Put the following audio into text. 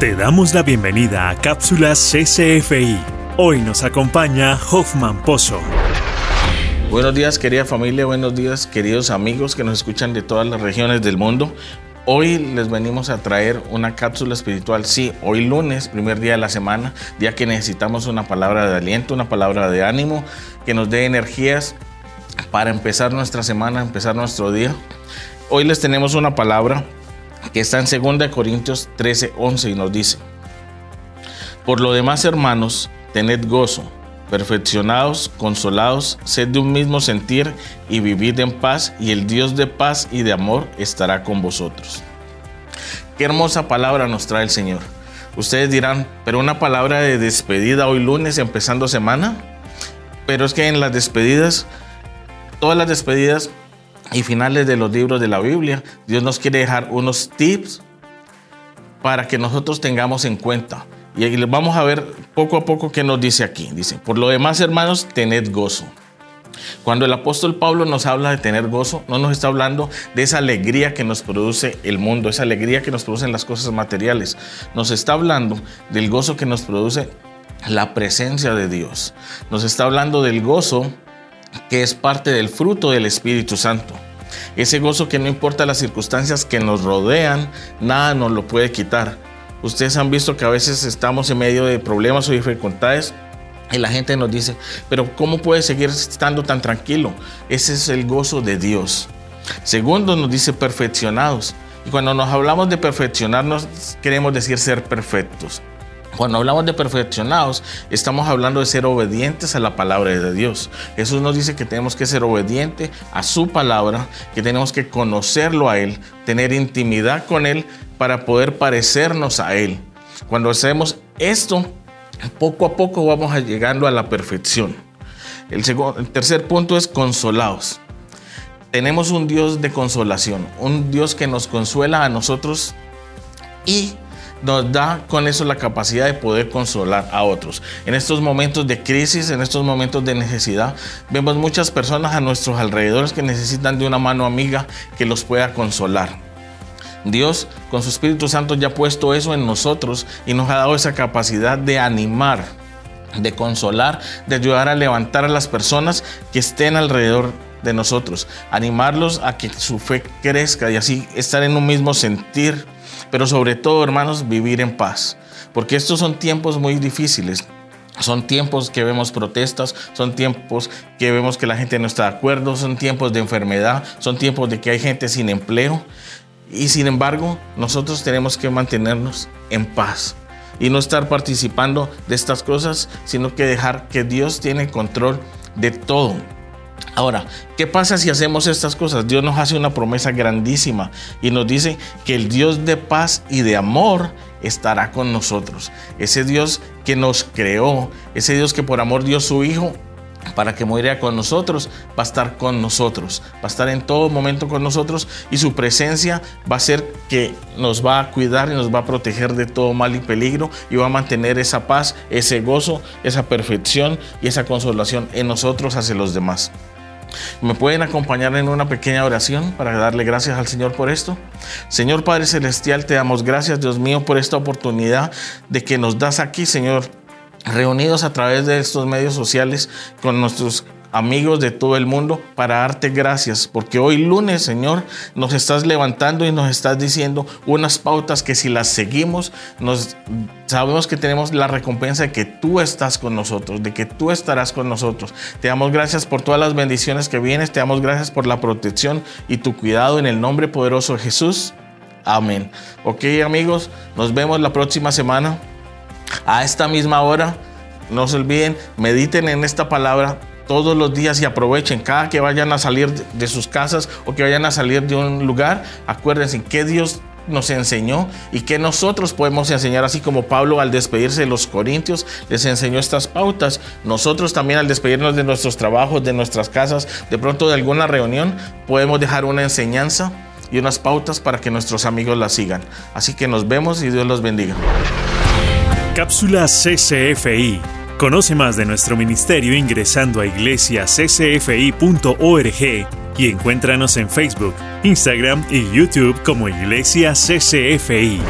Te damos la bienvenida a Cápsulas CCFI. Hoy nos acompaña Hoffman Pozo. Buenos días querida familia, buenos días queridos amigos que nos escuchan de todas las regiones del mundo. Hoy les venimos a traer una cápsula espiritual, sí, hoy lunes, primer día de la semana, día que necesitamos una palabra de aliento, una palabra de ánimo, que nos dé energías para empezar nuestra semana, empezar nuestro día. Hoy les tenemos una palabra que está en 2 Corintios 13, 11 y nos dice, por lo demás hermanos, tened gozo, perfeccionados, consolados, sed de un mismo sentir y vivid en paz y el Dios de paz y de amor estará con vosotros. Qué hermosa palabra nos trae el Señor. Ustedes dirán, pero una palabra de despedida hoy lunes empezando semana. Pero es que en las despedidas, todas las despedidas y finales de los libros de la Biblia, Dios nos quiere dejar unos tips para que nosotros tengamos en cuenta. Y vamos a ver poco a poco qué nos dice aquí. Dice, por lo demás, hermanos, tened gozo. Cuando el apóstol Pablo nos habla de tener gozo, no nos está hablando de esa alegría que nos produce el mundo, esa alegría que nos producen las cosas materiales. Nos está hablando del gozo que nos produce la presencia de Dios. Nos está hablando del gozo que es parte del fruto del Espíritu Santo. Ese gozo que no importa las circunstancias que nos rodean, nada nos lo puede quitar. Ustedes han visto que a veces estamos en medio de problemas o dificultades y la gente nos dice, pero ¿cómo puede seguir estando tan tranquilo? Ese es el gozo de Dios. Segundo nos dice perfeccionados. Y cuando nos hablamos de perfeccionarnos, queremos decir ser perfectos. Cuando hablamos de perfeccionados, estamos hablando de ser obedientes a la palabra de Dios. Jesús nos dice que tenemos que ser obedientes a su palabra, que tenemos que conocerlo a Él, tener intimidad con Él para poder parecernos a Él. Cuando hacemos esto, poco a poco vamos llegando a la perfección. El, segundo, el tercer punto es consolados. Tenemos un Dios de consolación, un Dios que nos consuela a nosotros y nos da con eso la capacidad de poder consolar a otros. En estos momentos de crisis, en estos momentos de necesidad, vemos muchas personas a nuestros alrededores que necesitan de una mano amiga que los pueda consolar. Dios con su Espíritu Santo ya ha puesto eso en nosotros y nos ha dado esa capacidad de animar, de consolar, de ayudar a levantar a las personas que estén alrededor de nosotros, animarlos a que su fe crezca y así estar en un mismo sentir pero sobre todo, hermanos, vivir en paz, porque estos son tiempos muy difíciles. Son tiempos que vemos protestas, son tiempos que vemos que la gente no está de acuerdo, son tiempos de enfermedad, son tiempos de que hay gente sin empleo. Y sin embargo, nosotros tenemos que mantenernos en paz y no estar participando de estas cosas, sino que dejar que Dios tiene control de todo. Ahora, ¿qué pasa si hacemos estas cosas? Dios nos hace una promesa grandísima y nos dice que el Dios de paz y de amor estará con nosotros. Ese Dios que nos creó, ese Dios que por amor dio su Hijo para que muriera con nosotros, va a estar con nosotros, va a estar en todo momento con nosotros y su presencia va a ser que nos va a cuidar y nos va a proteger de todo mal y peligro y va a mantener esa paz, ese gozo, esa perfección y esa consolación en nosotros hacia los demás. ¿Me pueden acompañar en una pequeña oración para darle gracias al Señor por esto? Señor Padre Celestial, te damos gracias, Dios mío, por esta oportunidad de que nos das aquí, Señor, reunidos a través de estos medios sociales con nuestros amigos de todo el mundo, para darte gracias, porque hoy lunes, Señor, nos estás levantando y nos estás diciendo unas pautas que si las seguimos, nos sabemos que tenemos la recompensa de que tú estás con nosotros, de que tú estarás con nosotros. Te damos gracias por todas las bendiciones que vienes, te damos gracias por la protección y tu cuidado en el nombre poderoso de Jesús. Amén. Ok, amigos, nos vemos la próxima semana a esta misma hora. No se olviden, mediten en esta palabra todos los días y aprovechen cada que vayan a salir de sus casas o que vayan a salir de un lugar, acuérdense que Dios nos enseñó y que nosotros podemos enseñar, así como Pablo al despedirse de los corintios les enseñó estas pautas. Nosotros también al despedirnos de nuestros trabajos, de nuestras casas, de pronto de alguna reunión, podemos dejar una enseñanza y unas pautas para que nuestros amigos la sigan. Así que nos vemos y Dios los bendiga. Cápsula CCFI Conoce más de nuestro ministerio ingresando a iglesiaccfi.org y encuéntranos en Facebook, Instagram y YouTube como Iglesia CCFI.